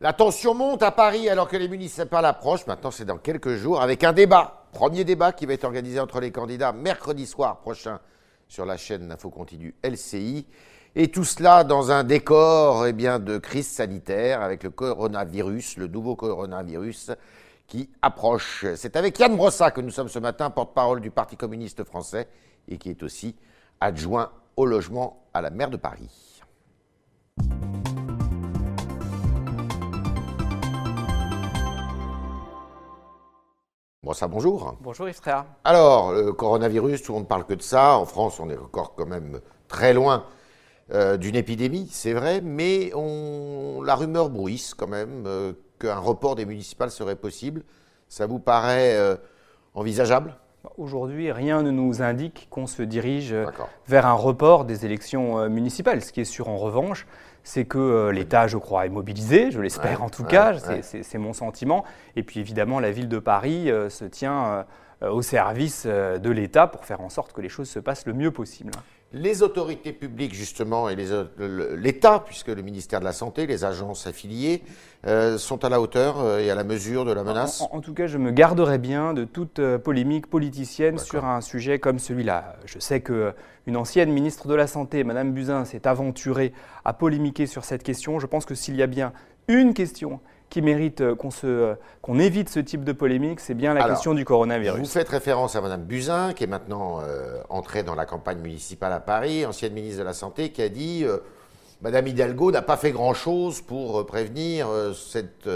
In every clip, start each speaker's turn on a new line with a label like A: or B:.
A: La tension monte à Paris alors que les municipales approchent. Maintenant, c'est dans quelques jours avec un débat. Premier débat qui va être organisé entre les candidats mercredi soir prochain sur la chaîne Info Continue LCI. Et tout cela dans un décor eh de crise sanitaire avec le coronavirus, le nouveau coronavirus qui approche. C'est avec Yann Brossat que nous sommes ce matin, porte-parole du Parti communiste français et qui est aussi adjoint au logement à la maire de Paris. Brossat, bonjour.
B: Bonjour Yves Tréa.
A: Alors, le coronavirus, tout le monde parle que de ça. En France, on est encore quand même très loin euh, d'une épidémie, c'est vrai, mais on, la rumeur bruisse quand même euh, qu'un report des municipales serait possible. Ça vous paraît euh, envisageable?
B: Aujourd'hui, rien ne nous indique qu'on se dirige vers un report des élections municipales. Ce qui est sûr en revanche, c'est que l'État, je crois, est mobilisé, je l'espère en tout cas, c'est mon sentiment. Et puis évidemment, la ville de Paris se tient au service de l'État pour faire en sorte que les choses se passent le mieux possible
A: les autorités publiques, justement, et l'État, puisque le ministère de la Santé, les agences affiliées, euh, sont à la hauteur euh, et à la mesure de la menace
B: en, tout cas, je me garderai bien de toute euh, polémique politicienne sur un sujet comme celui-là. Je sais qu'une ancienne ministre de la Santé, Madame Buzyn, s'est aventurée à polémiquer sur cette question. Je pense que s'il y a bien une question qui mérite euh, euh, qu'on évite ce type de polémique, c'est bien la question du coronavirus.
A: Vous faites référence à Mme Buzyn, qui est maintenant euh, entrée dans la campagne municipale à Paris, ancienne ministre de la Santé, qui a dit Mme Hidalgo n'a pas fait grand-chose pour prévenir cette,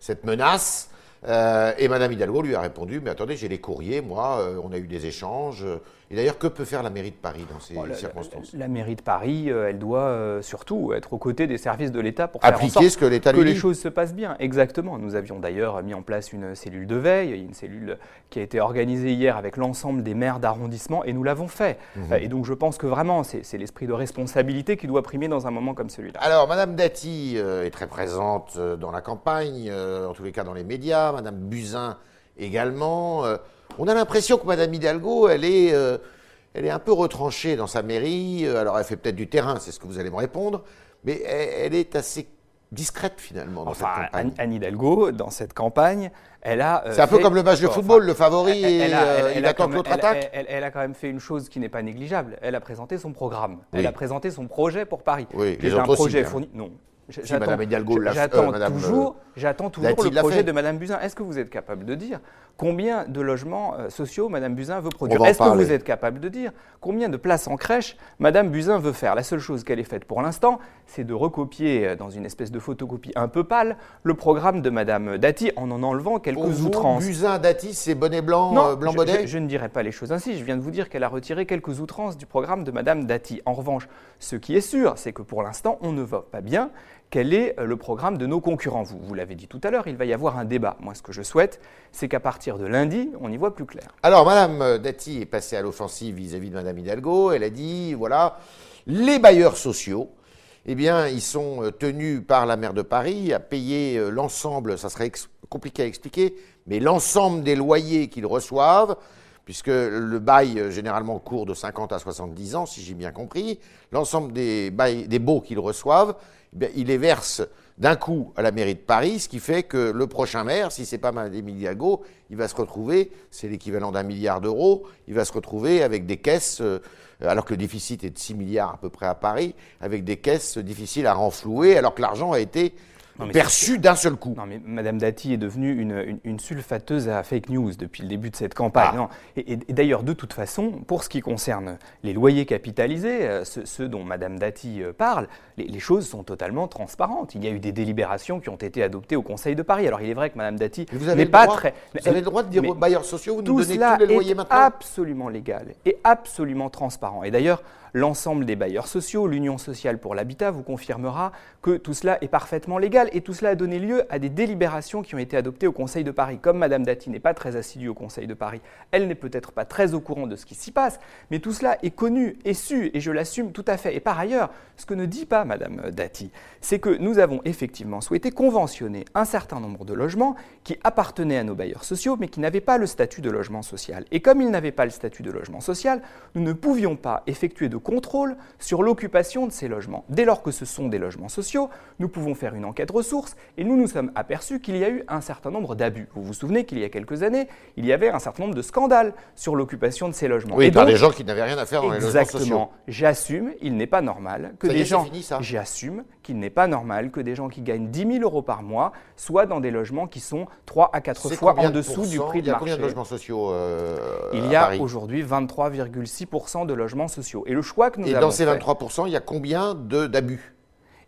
A: cette menace. et Mme Hidalgo lui a répondu Mais attendez, j'ai les courriers, moi, on a eu des échanges. Et d'ailleurs, que peut faire la mairie de Paris dans ces circonstances?
B: la, mairie de Paris, euh, elle doit euh, surtout être aux côtés des services de l'État pour faire
A: en sorte
B: ce que,
A: que
B: les choses se passent bien. Exactement. Nous avions d'ailleurs mis en place une cellule de veille, une cellule qui a été organisée hier avec l'ensemble des maires d'arrondissement, et nous l'avons fait. Mhm. Et donc je pense que vraiment, c'est l'esprit de responsabilité qui doit primer dans un moment comme celui-là.
A: Alors, Madame Dati euh, est très présente dans la campagne, en tous les cas dans les médias, Madame Buzyn également. On a l'impression que Madame Hidalgo, elle est, euh, elle est un peu retranchée dans sa mairie. Euh, alors, elle fait peut-être du terrain, c'est ce que vous allez me répondre, mais elle, est assez discrète finalement dans cette campagne.
B: Anne Hidalgo, dans cette campagne, elle a.
A: Euh, c'est un peu comme le match de football, le favori, et il attend que l'autre attaque.
B: Elle, a quand même fait une chose qui n'est pas négligeable. Elle a présenté son programme. Elle a présenté son projet pour Paris.
A: Oui, les autres un projet
B: hein. fourni. Non,
A: Madame Hidalgo
B: J'attends toujours, j'attends toujours le projet de Madame Buzyn. Est-ce que vous êtes capable de dire combien de logements euh, sociaux Madame Buzyn veut produire Est-ce que vous êtes capable de dire combien de places en crèche Madame Buzyn veut faire La seule chose qu'elle ait faite pour l'instant, c'est de recopier euh, dans une espèce de photocopie un peu pâle le programme de Madame Dati en en enlevant quelques
A: pour
B: outrances.
A: Buzyn, Dati, c'est bonnet blanc,
B: non,
A: blanc
B: je, je, ne dirais pas les choses ainsi. Je viens de vous dire qu'elle a retiré quelques outrances du programme de Madame Dati. En revanche, ce qui est sûr, c'est que pour l'instant, on ne voit pas bien quel est euh, le programme de nos concurrents. Vous, l'avez dit tout à l'heure, il va y avoir un débat. Moi, ce que je souhaite, c'est qu'à partir de lundi, on y voit plus clair.
A: Alors, Madame Dati est passée à l'offensive vis-à-vis de Madame Hidalgo. Elle a dit, voilà, les bailleurs sociaux, eh bien, ils sont euh, tenus par la maire de Paris à payer euh, l'ensemble, ça serait compliqué à expliquer, mais l'ensemble des loyers qu'ils reçoivent, puisque le bail généralement court de 50 à 70 ans, si j'ai bien compris, l'ensemble des, des baux qu'ils reçoivent, eh il les verse d'un coup à la mairie de Paris, ce qui fait que le prochain maire, si c'est pas Mme Diago, il va se retrouver, c'est l'équivalent d'un milliard d'euros, il va se retrouver avec des caisses, euh, alors que le déficit est de 6 milliards à peu près à Paris, avec des caisses difficiles à renflouer, alors que l'argent a été perçu d'un seul coup.
B: Non, mais Madame Dati est devenue une, sulfateuse à fake news depuis le début de cette campagne. Ah. Et, d'ailleurs, de toute façon, pour ce qui concerne les loyers capitalisés, euh, ceux, dont Madame Dati euh, parle, les, choses sont totalement transparentes. Il y a eu des délibérations qui ont été adoptées au Conseil de Paris. Alors, il est vrai que Madame Dati n'est pas très.
A: Vous avez le droit de dire aux bailleurs sociaux, vous nous donnez
B: tous
A: les loyers maintenant
B: Absolument légal et absolument transparent. Et d'ailleurs, l'ensemble des bailleurs sociaux, l'Union sociale pour l'habitat vous confirmera que tout cela est parfaitement légal et tout cela a donné lieu à des délibérations qui ont été adoptées au Conseil de Paris. Comme Madame Dati n'est pas très assidue au Conseil de Paris, elle n'est peut-être pas très au courant de ce qui s'y passe, mais tout cela est connu et su et je l'assume tout à fait. Et par ailleurs, ce que ne dit pas Madame Dati, c'est que nous avons effectivement souhaité conventionner un certain nombre de logements qui appartenaient à nos bailleurs sociaux mais qui n'avaient pas le statut de logement social. Et comme ils n'avaient pas le statut de logement social, nous ne pouvions pas effectuer de contrôle sur l'occupation de ces logements. Dès lors que ce sont des logements sociaux, nous pouvons faire une enquête ressources et nous nous sommes aperçus qu'il y a eu un certain nombre d'abus. Vous vous souvenez qu'il y a quelques années, il y avait un certain nombre de scandales sur l'occupation de ces logements.
A: Oui, et par des gens qui n'avaient rien à faire dans les logements sociaux.
B: Exactement. J'assume, il n'est pas normal que
A: Ça
B: des
A: est,
B: gens. J'assume qu'il n'est pas normal que des gens qui gagnent 10 000 euros par mois soient dans des logements qui sont 3 à 4
A: C'est
B: fois en
A: de
B: dessous du prix de
A: Il y a
B: marché.
A: combien de logements sociaux euh,
B: Il y a aujourd'hui 23,6% de logements sociaux. Et le choix que nous
A: Et
B: avons
A: dans ces
B: fait-
A: 23%, il y a combien d'abus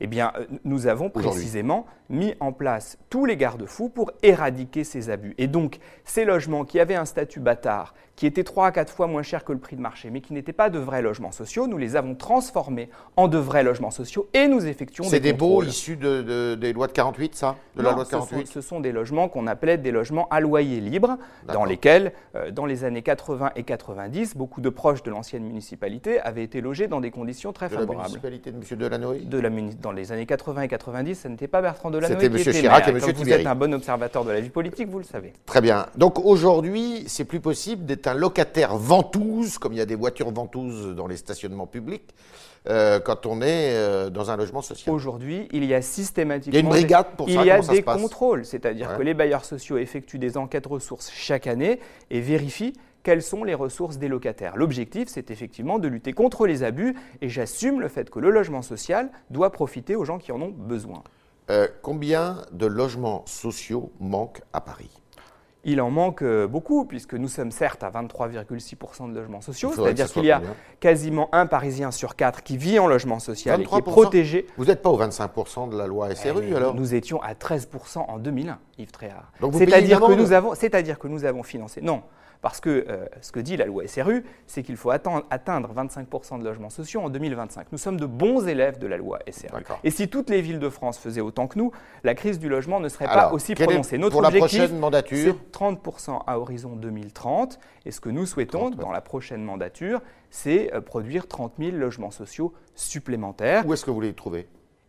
B: eh bien, euh, nous avons précisément mis en place tous les garde-fous pour éradiquer ces abus. Et donc, ces logements qui avaient un statut bâtard, qui étaient 3 à 4 fois moins chers que le prix de marché, mais qui n'étaient pas de vrais logements sociaux, nous les avons transformés en de vrais logements sociaux et nous effectuons
A: C'est
B: des
A: des baux issus de, de- des lois de 48, ça? De la loi de
B: ce sont,
A: 48
B: ce sont des logements qu'on appelait des logements à loyer libre, dans lesquels, euh, dans les années 80 et 90, beaucoup de proches de l'ancienne municipalité avaient été logés dans des conditions très
A: De la
B: favorables.
A: municipalité de M. Delanoë?
B: De la dans les années 80 et 90, ce n'était pas Bertrand Delanoë
A: C'était
B: était
A: Chirac et
B: Comme vous êtes un bon observateur de la vie politique, vous le savez.
A: Très bien. Donc aujourd'hui, c'est plus possible d'être un locataire ventouse, comme il y a des voitures ventouses dans les stationnements publics, euh, quand on est euh, dans un logement social.
B: Aujourd'hui, il y a systématiquement
A: Il y a une brigade pour
B: il
A: ça,
B: y a des contrôles, c'est-à-dire
A: Ouais.
B: que les bailleurs sociaux effectuent des enquêtes ressources chaque année et vérifient quelles sont les ressources des locataires. L'objectif, c'est effectivement de lutter contre les abus et j'assume le fait que le logement social doit profiter aux gens qui en ont besoin.
A: Euh, combien de logements sociaux manquent à Paris?
B: Il en manque euh, beaucoup, puisque nous sommes certes à 23,6% de logements sociaux, c'est-à-dire qu'il y a quasiment un Parisien sur quatre qui vit en logement social et qui est
A: 23%?
B: protégé.
A: Vous n'êtes pas au 25% de la loi SRU
B: Eh,
A: alors?
B: Nous étions à 13% en 2001, Yves Tréhard. Que, nous avons- c'est-à-dire que nous avons financé. Non, parce que euh, ce que dit la loi SRU, c'est qu'il faut atteindre 25% de logements sociaux en 2025. Nous sommes de bons élèves de la loi SRU. Et si toutes les villes de France faisaient autant que nous, la crise du logement ne serait
A: Alors,
B: pas aussi prononcée. Notre
A: pour la
B: objectif,
A: prochaine mandature
B: c'est 30% à horizon 2030. Et ce que nous souhaitons
A: 30, ouais.
B: dans la prochaine mandature, c'est euh, produire 30 000 logements sociaux supplémentaires.
A: Où est-ce que vous les trouvez?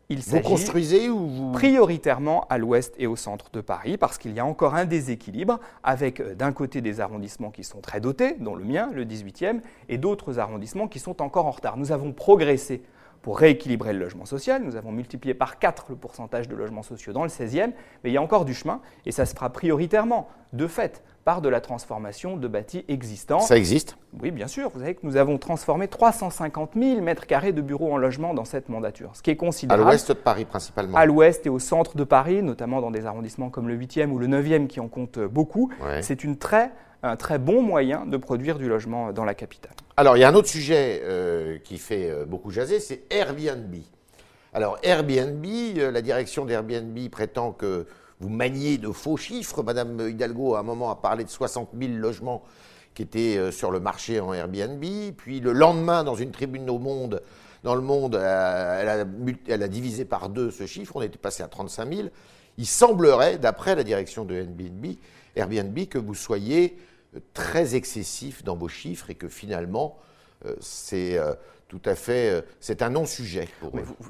B: Il
A: Vous construisez ou vous...
B: prioritairement à l'ouest et au centre de Paris, parce qu'il y a encore un déséquilibre avec euh, d'un côté des arrondissements qui sont très dotés, dont le mien, le 18e, et d'autres arrondissements qui sont encore en retard. Nous avons progressé pour rééquilibrer le logement social, nous avons multiplié par 4 le pourcentage de logements sociaux dans le 16e, mais il y a encore du chemin, et ça se fera prioritairement, de fait, par de la transformation de bâtis existants.
A: Ça existe
B: Oui, bien sûr. Vous savez que nous avons transformé 350 000 mètres carrés de bureaux en logement dans cette mandature, ce qui est
A: À
B: considérable
A: l'ouest de Paris principalement.
B: à l'ouest et au centre de Paris, notamment dans des arrondissements comme le 8e ou le 9e qui en comptent beaucoup.
A: Ouais.
B: C'est une très, un très bon moyen de produire du logement dans la capitale.
A: Alors, il y a un autre sujet euh, qui fait euh, beaucoup jaser, c'est Airbnb. Alors, Airbnb, euh, la direction d'Airbnb prétend que vous maniez de faux chiffres. Madame Hidalgo, à un moment, a parlé de 60 000 logements qui étaient euh, sur le marché en Airbnb. Puis, le lendemain, dans une tribune au Monde, dans le Monde, euh, elle, a, elle a divisé par deux ce chiffre. On était passé à 35 000. Il semblerait, d'après la direction de Airbnb, Airbnb, que vous soyez euh, très excessif dans vos chiffres et que finalement, euh, c'est euh, tout à fait, euh, c'est un non-sujet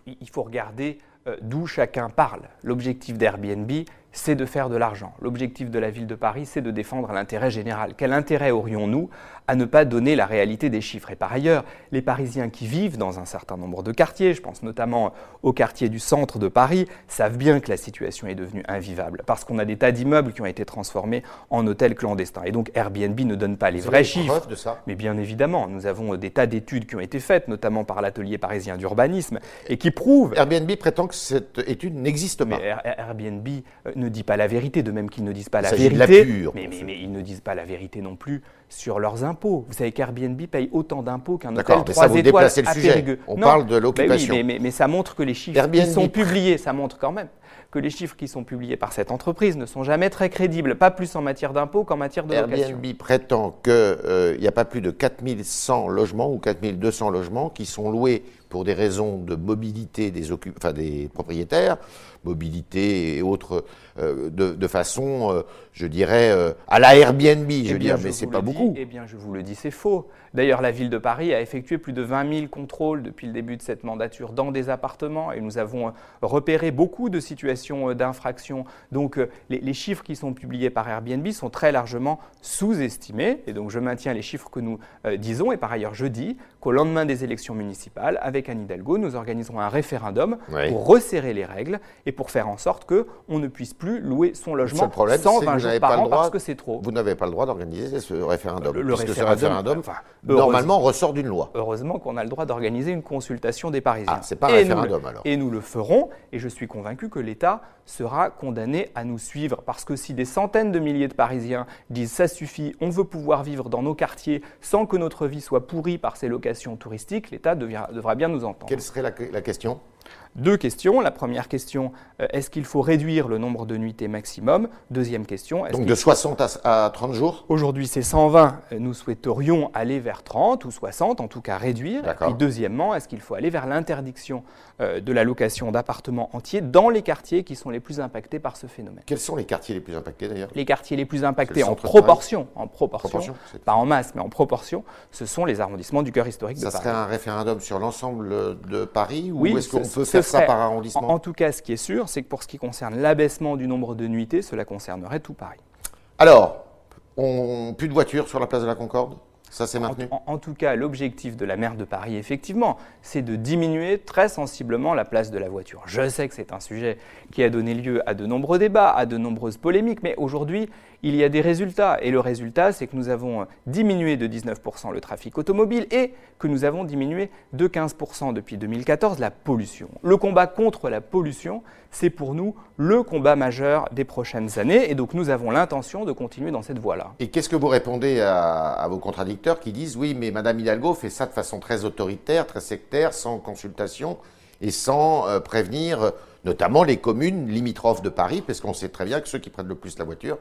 B: il faut regarder d'où chacun parle. L'objectif d'Airbnb, c'est de faire de l'argent. L'objectif de la ville de Paris, c'est de défendre l'intérêt général. Quel intérêt aurions-nous à ne pas donner la réalité des chiffres Et par ailleurs, les Parisiens qui vivent dans un certain nombre de quartiers, je pense notamment au quartier du centre de Paris, savent bien que la situation est devenue invivable parce qu'on a des tas d'immeubles qui ont été transformés en hôtels clandestins. Et donc Airbnb ne donne pas les vrais chiffres.
A: de ça
B: Mais bien évidemment, nous avons euh, des tas d'études qui ont été faites, notamment par l'atelier parisien d'urbanisme, et qui prouvent
A: Airbnb prétend que cette étude n'existe pas.
B: mais Air- Airbnb euh, ne dit pas la vérité, de même qu'ils ne disent pas la vérité.
A: pure,
B: mais,
A: monsieur.
B: mais- mais ils ne disent pas la vérité non plus sur leurs impôts. Vous savez qu'Airbnb paye autant d'impôts qu'un
A: D'accord,
B: hôtel
A: mais
B: 3
A: ça, vous
B: étoiles
A: déplacez le
B: à
A: sujet.
B: Périgueux.
A: On
B: Non,
A: parle de
B: bah oui,
A: l'occupation.
B: mais, mais- mais ça montre que les chiffres
A: Airbnb
B: qui sont publiés, ça montre quand même que les chiffres qui sont publiés par cette entreprise ne sont jamais très crédibles, pas plus en matière d'impôts qu'en matière de location.
A: Airbnb prétend qu'il n'y a pas plus de 4100 logements ou 4200 logements qui sont loués pour des raisons de mobilité des, enfin, des propriétaires mobilité et autres euh, de, façon, euh, je dirais, euh, à la Airbnb, je veux dire, mais c'est pas beaucoup.
B: Eh bien, je vous le dis, c'est faux. D'ailleurs, la ville de Paris a effectué plus de 20 000 contrôles depuis le début de cette mandature dans des appartements et nous avons repéré beaucoup de situations d'infraction. Donc, les, chiffres qui sont publiés par Airbnb sont très largement sous-estimés et donc je maintiens les chiffres que nous disons. Et par ailleurs, je dis qu'au lendemain des élections municipales, avec Anne Hidalgo, nous organiserons un référendum pour resserrer les règles et pour faire en sorte qu'on ne puisse plus louer son logement
A: problème,
B: 120 jours par an parce que c'est trop.
A: Vous n'avez pas le droit d'organiser ce référendum. Le, puisque ce référendum, normalement, ressort d'une loi.
B: Heureusement qu'on a le droit d'organiser une consultation des Parisiens. Ah,
A: c'est pas un référendum alors.
B: Et nous le ferons, et je suis convaincu que l'État sera condamné à nous suivre. Parce que si des centaines de milliers de Parisiens disent ça suffit, on veut pouvoir vivre dans nos quartiers sans que notre vie soit pourrie par ces locations touristiques, l'État devra bien nous
A: Quelle serait la question?
B: Deux questions. La première question, euh, est-ce qu'il faut réduire le nombre de nuitées maximum? Deuxième question.
A: Donc de 60 à, 30 jours?
B: Aujourd'hui, c'est 120. Nous souhaiterions aller vers 30 ou 60, en tout cas réduire. Et deuxièmement, est-ce qu'il faut aller vers l'interdiction euh, de la location d'appartements entiers dans les quartiers qui sont les plus impactés par ce phénomène?
A: Quels sont les quartiers les plus impactés d'ailleurs?
B: Les quartiers les plus impactés en proportion, en proportion, pas en masse, mais en proportion, ce sont les arrondissements du cœur historique de Paris.
A: Ça serait un référendum sur l'ensemble de Paris ou est-ce qu'on peut faire ça par arrondissement
B: en, tout cas, ce qui est sûr, c'est que pour ce qui concerne l'abaissement du nombre de nuitées, cela concernerait tout Paris.
A: Alors, on, plus de voitures sur la place de la Concorde ça, c'est maintenu
B: en, tout cas, l'objectif de la maire de Paris, effectivement, c'est de diminuer très sensiblement la place de la voiture. Je sais que c'est un sujet qui a donné lieu à de nombreux débats, à de nombreuses polémiques, mais aujourd'hui, il y a des résultats. Et le résultat, c'est que nous avons diminué de 19% le trafic automobile et que nous avons diminué de 15% depuis 2014 la pollution. Le combat contre la pollution, c'est pour nous le combat majeur des prochaines années. Et donc nous avons l'intention de continuer dans cette voie-là.
A: Et qu'est-ce que vous répondez à, vos contradicteurs qui disent oui, mais Madame Hidalgo fait ça de façon très autoritaire, très sectaire, sans consultation et sans euh, prévenir notamment les communes limitrophes de Paris, parce qu'on sait très bien que ceux qui prennent le plus la voiture,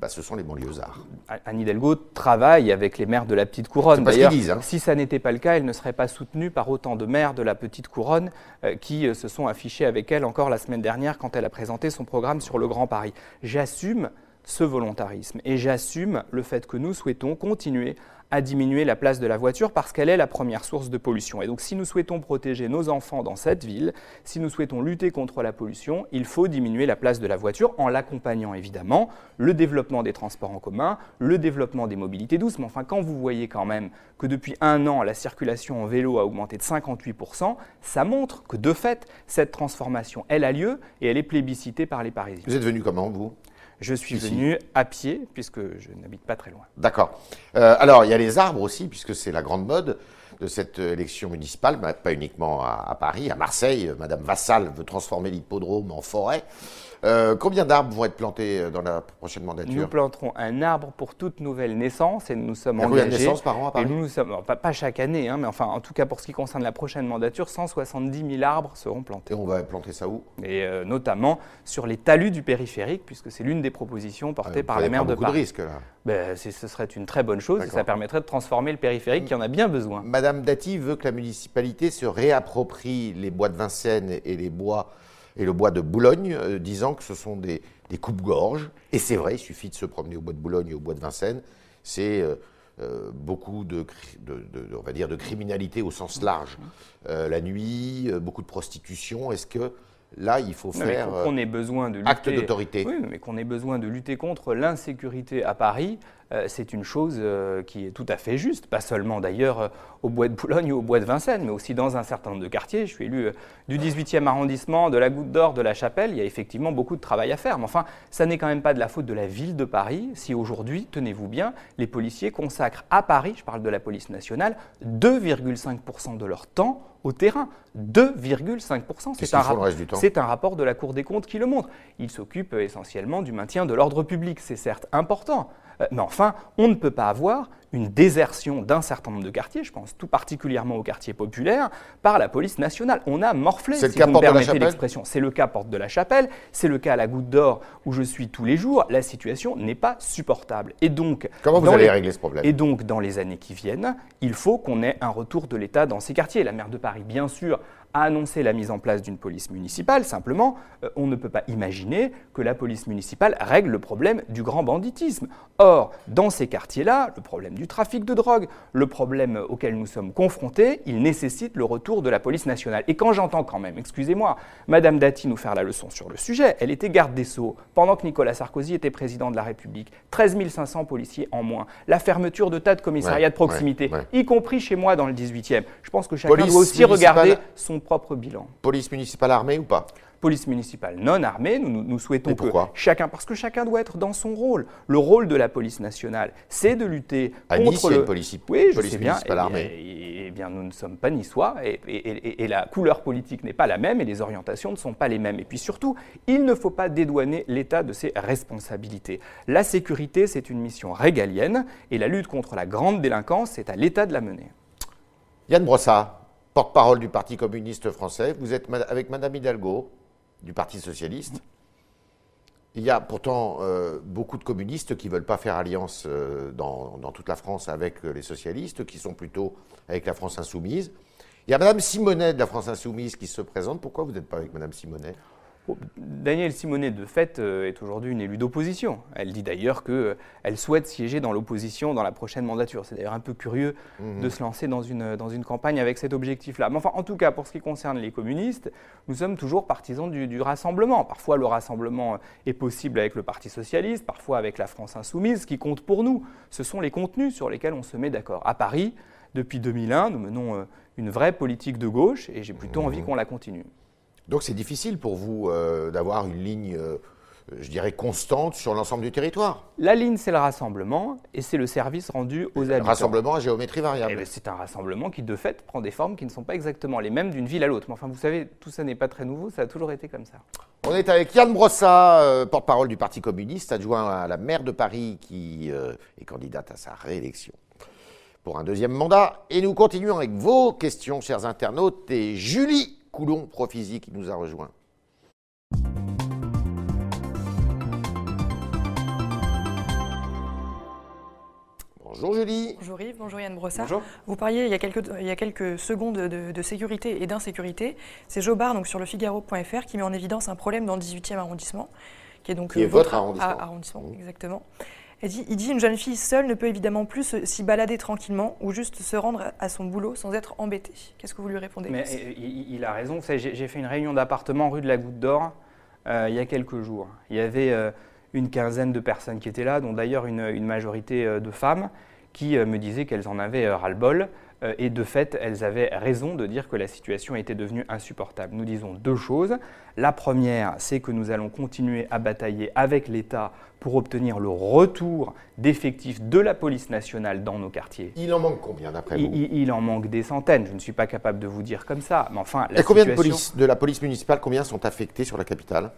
A: bah, ce sont les banlieusards.
B: Anne Hidalgo travaille avec les maires de la Petite Couronne. D'ailleurs, hein. si ça n'était pas le cas, elle ne serait pas soutenue par autant de maires de la Petite Couronne euh, qui euh, se sont affichés avec elle encore la semaine dernière quand elle a présenté son programme sur le Grand Paris. J'assume ce volontarisme et j'assume le fait que nous souhaitons continuer à diminuer la place de la voiture parce qu'elle est la première source de pollution. Et donc si nous souhaitons protéger nos enfants dans cette ville, si nous souhaitons lutter contre la pollution, il faut diminuer la place de la voiture en l'accompagnant évidemment, le développement des transports en commun, le développement des mobilités douces. Mais enfin, quand vous voyez quand même que depuis un an, la circulation en vélo a augmenté de 58%, ça montre que de fait, cette transformation, elle a lieu et elle est plébiscitée par les Parisiens.
A: Vous êtes venu comment, vous?
B: Je suis venu à pied, puisque je n'habite pas très loin.
A: D'accord. Euh, alors, il y a les arbres aussi, puisque c'est la grande mode de cette élection municipale, pas uniquement à, Paris, à Marseille. Madame Vassal veut transformer l'hippodrome en forêt. Euh, combien d'arbres vont être plantés euh, dans la prochaine mandature
B: Nous planterons un arbre pour toute nouvelle naissance et nous sommes
A: engagés. Combien de naissances par an à Paris
B: nous, sommes, pas, chaque année, hein, mais enfin, en tout cas pour ce qui concerne la prochaine mandature, 170 000 arbres seront plantés.
A: Et on va planter ça où
B: Et euh, notamment sur les talus du périphérique, puisque c'est l'une des propositions portées par la maire de Paris.
A: de risques là.
B: Ben, ce serait une très bonne chose et ça permettrait de transformer le périphérique qui en a bien besoin.
A: Madame Dati veut que la municipalité se réapproprie les bois de Vincennes et les bois et le bois de Boulogne, euh, disant que ce sont des, des coupes-gorges. Et c'est vrai, il suffit de se promener au bois de Boulogne et au bois de Vincennes. C'est euh, euh, beaucoup de, de, on va dire, de criminalité au sens large. la nuit, beaucoup de prostitution. Est-ce que là, il faut faire
B: qu'on ait besoin de lutter,
A: acte d'autorité?
B: Oui, mais qu'on ait besoin de lutter contre l'insécurité à Paris euh, c'est une chose euh, qui est tout à fait juste, pas seulement d'ailleurs euh, au bois de Boulogne ou au bois de Vincennes, mais aussi dans un certain nombre de quartiers. Je suis élu du 18e arrondissement, de la Goutte d'Or, de la Chapelle, il y a effectivement beaucoup de travail à faire. Mais enfin, ça n'est quand même pas de la faute de la ville de Paris si aujourd'hui, tenez-vous bien, les policiers consacrent à Paris, je parle de la police nationale, 2,5% de leur temps au terrain. 2,5%.
A: C'est un,
B: un rapport de la Cour des comptes qui le montre. Ils s'occupent essentiellement du maintien de l'ordre public. C'est certes important, euh, mais enfin, on ne peut pas avoir une désertion d'un certain nombre de quartiers, je pense tout particulièrement aux quartiers populaires, par la police nationale. On a morflé, si vous me permettez l'expression. C'est le cas Porte de la Chapelle, c'est le cas à la Goutte d'Or où je suis tous les jours. La situation n'est pas supportable. Et donc,
A: comment vous allez régler ce problème?
B: Et donc, dans les années qui viennent, il faut qu'on ait un retour de l'État dans ces quartiers. La maire de Paris, bien sûr, a annoncé la mise en place d'une police municipale. Simplement, euh, on ne peut pas imaginer que la police municipale règle le problème du grand banditisme. Or, dans ces quartiers-là, le problème du trafic de drogue, le problème auquel nous sommes confrontés, il nécessite le retour de la police nationale. Et quand j'entends quand même, excusez-moi, Madame Dati nous faire la leçon sur le sujet, elle était garde des Sceaux pendant que Nicolas Sarkozy était président de la République. 13 500 policiers en moins. La fermeture de tas de commissariats de proximité, y compris chez moi dans le 18e. Je pense que chacun doit aussi regarder son propre bilan.
A: Police municipale armée ou pas?
B: Police municipale non armée. Nous, nous, souhaitons que chacun, parce que chacun doit être dans son rôle. Le rôle de la police nationale, c'est de lutter contre
A: le. police, oui, je sais bien, municipale armée.
B: Eh bien, nous ne sommes pas niçois et, et, et, la couleur politique n'est pas la même et les orientations ne sont pas les mêmes. Et puis surtout, il ne faut pas dédouaner l'État de ses responsabilités. La sécurité, c'est une mission régalienne et la lutte contre la grande délinquance, c'est à l'État de la mener.
A: Yann Brossat, porte-parole du Parti communiste français, vous êtes avec Madame Hidalgo du Parti socialiste. Il y a pourtant euh, beaucoup de communistes qui ne veulent pas faire alliance euh, dans, dans, toute la France avec les socialistes, qui sont plutôt avec la France insoumise. Il y a Madame Simonet de la France insoumise qui se présente. Pourquoi vous n'êtes pas avec Madame Simonet?
B: Daniel Simonet, de fait, euh, est aujourd'hui une élue d'opposition. Elle dit d'ailleurs qu'elle euh, souhaite siéger dans l'opposition dans la prochaine mandature. C'est d'ailleurs un peu curieux de mhm. se lancer dans une, dans une campagne avec cet objectif-là. Mais enfin, en tout cas, pour ce qui concerne les communistes, nous sommes toujours partisans du, rassemblement. Parfois, le rassemblement est possible avec le Parti socialiste, parfois avec la France insoumise. Ce qui compte pour nous, ce sont les contenus sur lesquels on se met d'accord. À Paris, depuis 2001, nous menons euh, une vraie politique de gauche et j'ai plutôt envie mhm. qu'on la continue.
A: Donc c'est difficile pour vous euh, d'avoir une ligne, euh, je dirais, constante sur l'ensemble du territoire.
B: La ligne, c'est le rassemblement et c'est le service rendu aux habitants.
A: Rassemblement à géométrie variable.
B: Eh ben, c'est un rassemblement qui, de fait, prend des formes qui ne sont pas exactement les mêmes d'une ville à l'autre. Mais enfin, vous savez, tout ça n'est pas très nouveau, ça a toujours été comme ça.
A: On est avec Yann Brossat, euh, porte-parole du Parti communiste, adjoint à la maire de Paris qui est candidate à sa réélection pour un deuxième mandat. Et nous continuons avec vos questions, chers internautes. Et Julie Coulon Profisi qui nous a rejoint. Bonjour Julie.
C: Bonjour Yves, bonjour Yann Brossard. Bonjour. Vous parliez il y a quelques, il y a quelques secondes de, sécurité et d'insécurité. C'est Jobard donc sur le Figaro.fr qui met en évidence un problème dans le 18e arrondissement,
A: qui est donc euh, votre, arrondissement.
C: arrondissement mmh. Exactement. Il dit, il dit une jeune fille seule ne peut évidemment plus s'y balader tranquillement ou juste se rendre à son boulot sans être embêtée. Qu'est-ce que vous lui répondez
B: Mais euh, il, a raison. J'ai fait une réunion d'appartement rue de la Goutte d'Or euh, il y a quelques jours. Il y avait euh, une quinzaine de personnes qui étaient là, dont d'ailleurs une, une, majorité de femmes, qui me disaient qu'elles en avaient ras-le-bol. Et de fait, elles avaient raison de dire que la situation était devenue insupportable. Nous disons deux choses. La première, c'est que nous allons continuer à batailler avec l'État pour obtenir le retour d'effectifs de la police nationale dans nos quartiers.
A: Il en manque combien d'après vous
B: il, en manque des centaines. Je ne suis pas capable de vous dire comme ça. Mais enfin,
A: la Et combien de, police, de la police municipale, combien sont affectés sur la capitale?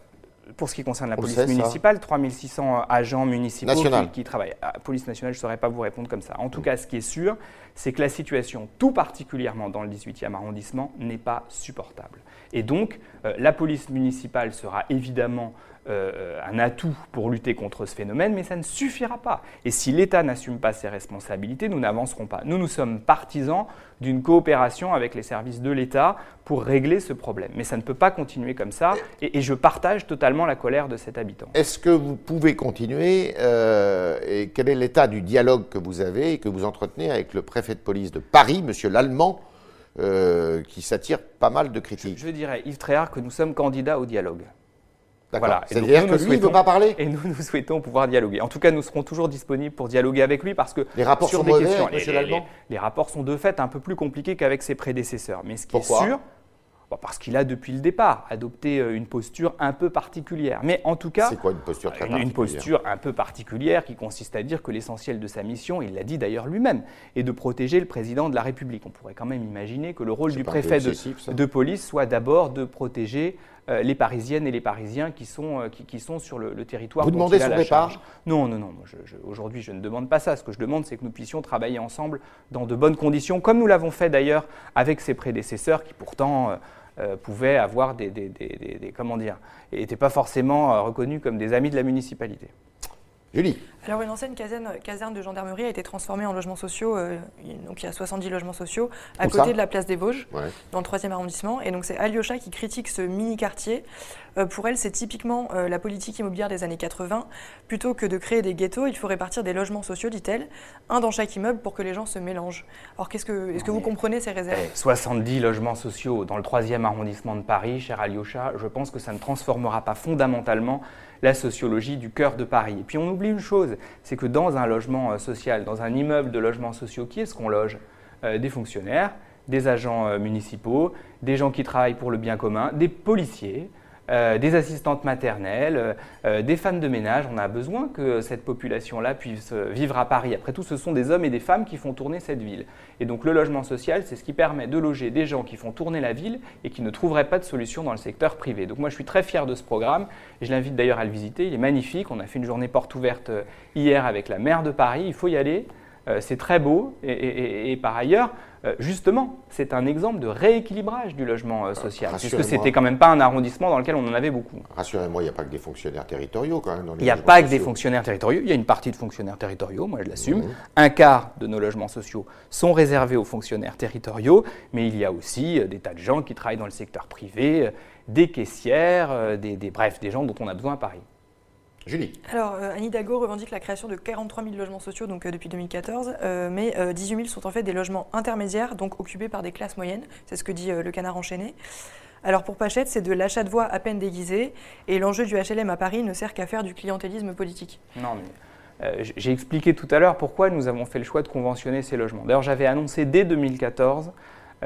B: Pour ce qui concerne la police municipale, 3600 agents municipaux qui, travaillent. La police nationale, je ne saurais pas vous répondre comme ça. En tout cas, ce qui est sûr, c'est que la situation, tout particulièrement dans le 18e arrondissement, n'est pas supportable. Et donc, euh, la police municipale sera évidemment euh, un atout pour lutter contre ce phénomène, mais ça ne suffira pas. Et si l'État n'assume pas ses responsabilités, nous n'avancerons pas. Nous, nous sommes partisans d'une coopération avec les services de l'État pour régler ce problème. Mais ça ne peut pas continuer comme ça, et, je partage totalement la colère de cet habitant.
A: Est-ce que vous pouvez continuer, euh, et quel est l'état du dialogue que vous avez et que vous entretenez avec le préfet de police de Paris, Monsieur Lallemand, euh, qui s'attire pas mal de critiques?
B: Je, je dirais, Yves Tréhard, que nous sommes candidats au dialogue.
A: Voilà. C'est-à-dire que lui, ne veut pas parler
B: Et nous, nous souhaitons pouvoir dialoguer. En tout cas, nous serons toujours disponibles pour dialoguer avec lui parce que
A: les rapports
B: sur
A: sont
B: des questions,
A: les,
B: les, rapports sont de fait un peu plus compliqués qu'avec ses prédécesseurs. Mais ce qui est sûr, parce qu'il a depuis le départ adopté euh, une posture un peu particulière. Mais en tout cas,
A: c'est quoi une posture très particulière
B: Une posture un peu particulière qui consiste à dire que l'essentiel de sa mission, il l'a dit d'ailleurs lui-même, est de protéger le président de la République. On pourrait quand même imaginer que le rôle du préfet de, police soit d'abord de protéger les Parisiennes et les Parisiens qui sont, euh, qui, sont sur le, territoire.
A: Vous demandez son départ
B: Non, non, non. Aujourd'hui, je ne demande pas ça. Ce que je demande, c'est que nous puissions travailler ensemble dans de bonnes conditions, comme nous l'avons fait d'ailleurs avec ses prédécesseurs qui pourtant euh, pouvaient avoir des, comment dire, n'étaient pas forcément reconnus comme des amis de la municipalité.
A: Julie
C: alors une ancienne caserne, caserne, de gendarmerie a été transformée en logements sociaux, euh, donc il y a 70 logements sociaux à côté de la place des Vosges, dans le 3e arrondissement. Et donc c'est Alyosha qui critique ce mini-quartier. Euh, pour elle, c'est typiquement euh, la politique immobilière des années 80. Plutôt que de créer des ghettos, il faut répartir des logements sociaux, dit-elle, un dans chaque immeuble pour que les gens se mélangent. Alors qu'est-ce que, est-ce que vous comprenez ces réserves
B: 70 logements sociaux dans le 3e arrondissement de Paris, cher Alyosha, je pense que ça ne transformera pas fondamentalement la sociologie du cœur de Paris. Et puis on oublie une chose, c'est que dans un logement euh, social, dans un immeuble de logements sociaux, qui est-ce qu'on loge? Euh, Des fonctionnaires, des agents municipaux, des gens qui travaillent pour le bien commun, des policiers, euh, des assistantes maternelles, euh, euh, des femmes de ménage. On a besoin que cette population-là puisse vivre à Paris. Après tout, ce sont des hommes et des femmes qui font tourner cette ville. Et donc le logement social, c'est ce qui permet de loger des gens qui font tourner la ville et qui ne trouveraient pas de solution dans le secteur privé. Donc moi, je suis très fier de ce programme et je l'invite d'ailleurs à le visiter. Il est magnifique. On a fait une journée porte ouverte hier avec la maire de Paris. Il faut y aller. C'est très beau. et par ailleurs, euh, justement, c'est un exemple de rééquilibrage du logement euh, social, puisque c'était quand même pas un arrondissement dans lequel on en avait beaucoup.
A: Rassurez-moi, il n'y a pas que des fonctionnaires territoriaux quand même.
B: il n'y a pas que des fonctionnaires territoriaux, il y a une partie de fonctionnaires territoriaux, moi je l'assume. Un quart de nos logements sociaux sont réservés aux fonctionnaires territoriaux, mais il y a aussi euh, des tas de gens qui travaillent dans le secteur privé, des caissières, des, bref, des gens dont on a besoin à Paris.
A: Julie.
C: Alors, euh, Annie Dago revendique la création de 43 000 logements sociaux donc, euh, depuis 2014, euh, mais 18 000 sont en fait des logements intermédiaires, donc occupés par des classes moyennes. C'est ce que dit le canard enchaîné. Alors pour Pachette, c'est de l'achat de voix à peine déguisé, et l'enjeu du HLM à Paris ne sert qu'à faire du clientélisme politique.
B: Non, mais j'ai expliqué tout à l'heure pourquoi nous avons fait le choix de conventionner ces logements. D'ailleurs, j'avais annoncé dès 2014 euh,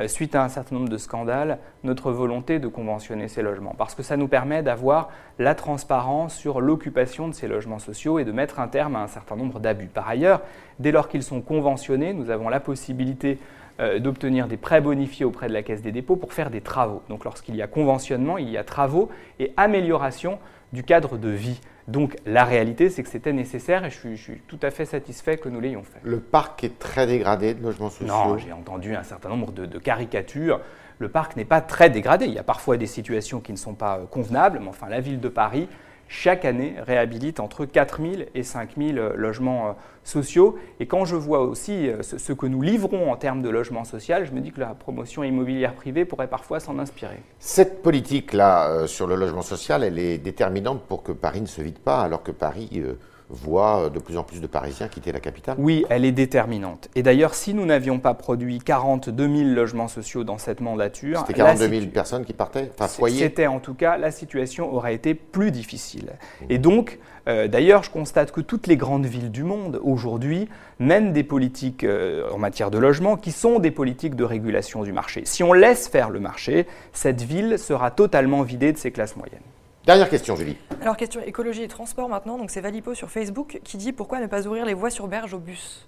B: suite à un certain nombre de scandales, notre volonté de conventionner ces logements. Parce que ça nous permet d'avoir la transparence sur l'occupation de ces logements sociaux et de mettre un terme à un certain nombre d'abus. Par ailleurs, dès lors qu'ils sont conventionnés, nous avons la possibilité euh, d'obtenir des prêts bonifiés auprès de la Caisse des dépôts pour faire des travaux. Donc lorsqu'il y a conventionnement, il y a travaux et amélioration du cadre de vie. Donc la réalité, c'est que c'était nécessaire et je suis, tout à fait satisfait que nous l'ayons fait.
A: Le parc est très dégradé de logements sociaux
B: Non, j'ai entendu un certain nombre de, caricatures. Le parc n'est pas très dégradé. Il y a parfois des situations qui ne sont pas euh, convenables, mais enfin la ville de Paris chaque année réhabilite entre 4 000 et 5 000 euh, logements euh, sociaux. Et quand je vois aussi euh, ce que nous livrons en termes de logement social, je me dis que la promotion immobilière privée pourrait parfois s'en inspirer.
A: Cette politique-là sur le logement social, elle est déterminante pour que Paris ne se vide pas, alors que Paris voit de plus en plus de Parisiens quitter la capitale
B: Oui, elle est déterminante. Et d'ailleurs, si nous n'avions pas produit 42 000 logements sociaux dans cette mandature...
A: C'était 42 000 personnes qui partaient Enfin, foyers
B: C'était en tout cas, la situation aurait été plus difficile. Mmh. Et donc, euh, d'ailleurs, je constate que toutes les grandes villes du monde, aujourd'hui, mènent des politiques euh, en matière de logement qui sont des politiques de régulation du marché. Si on laisse faire le marché, cette ville sera totalement vidée de ses classes moyennes.
A: Dernière question, Julie.
C: Alors, question écologie et transport maintenant. Donc, c'est Valipo sur Facebook qui dit pourquoi ne pas ouvrir les voies sur berge aux bus?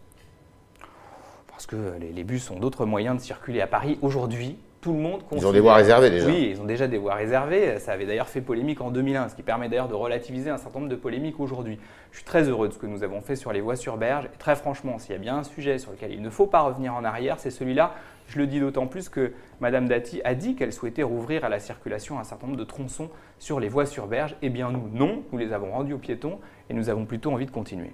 B: Parce que les, bus ont d'autres moyens de circuler à Paris aujourd'hui. Tout le monde
A: Ils ont des voies réservées déjà.
B: Oui, ils ont déjà des voies réservées. Ça avait d'ailleurs fait polémique en 2001, ce qui permet d'ailleurs de relativiser un certain nombre de polémiques aujourd'hui. Je suis très heureux de ce que nous avons fait sur les voies sur berge. Et très franchement, s'il y a bien un sujet sur lequel il ne faut pas revenir en arrière, c'est celui-là. Je le dis d'autant plus que Madame Dati a dit qu'elle souhaitait rouvrir à la circulation un certain nombre de tronçons sur les voies sur berge. Eh bien nous, non, nous les avons rendus aux piétons et nous avons plutôt envie de continuer.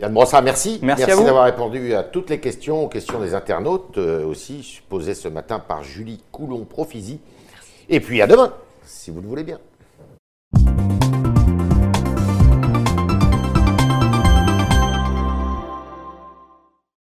A: Yann Brossard, merci. Merci, merci d'avoir répondu à toutes les questions, aux questions des internautes, euh, aussi posées ce matin par Julie Coulon-Profisi. Et puis à demain, si vous le voulez bien.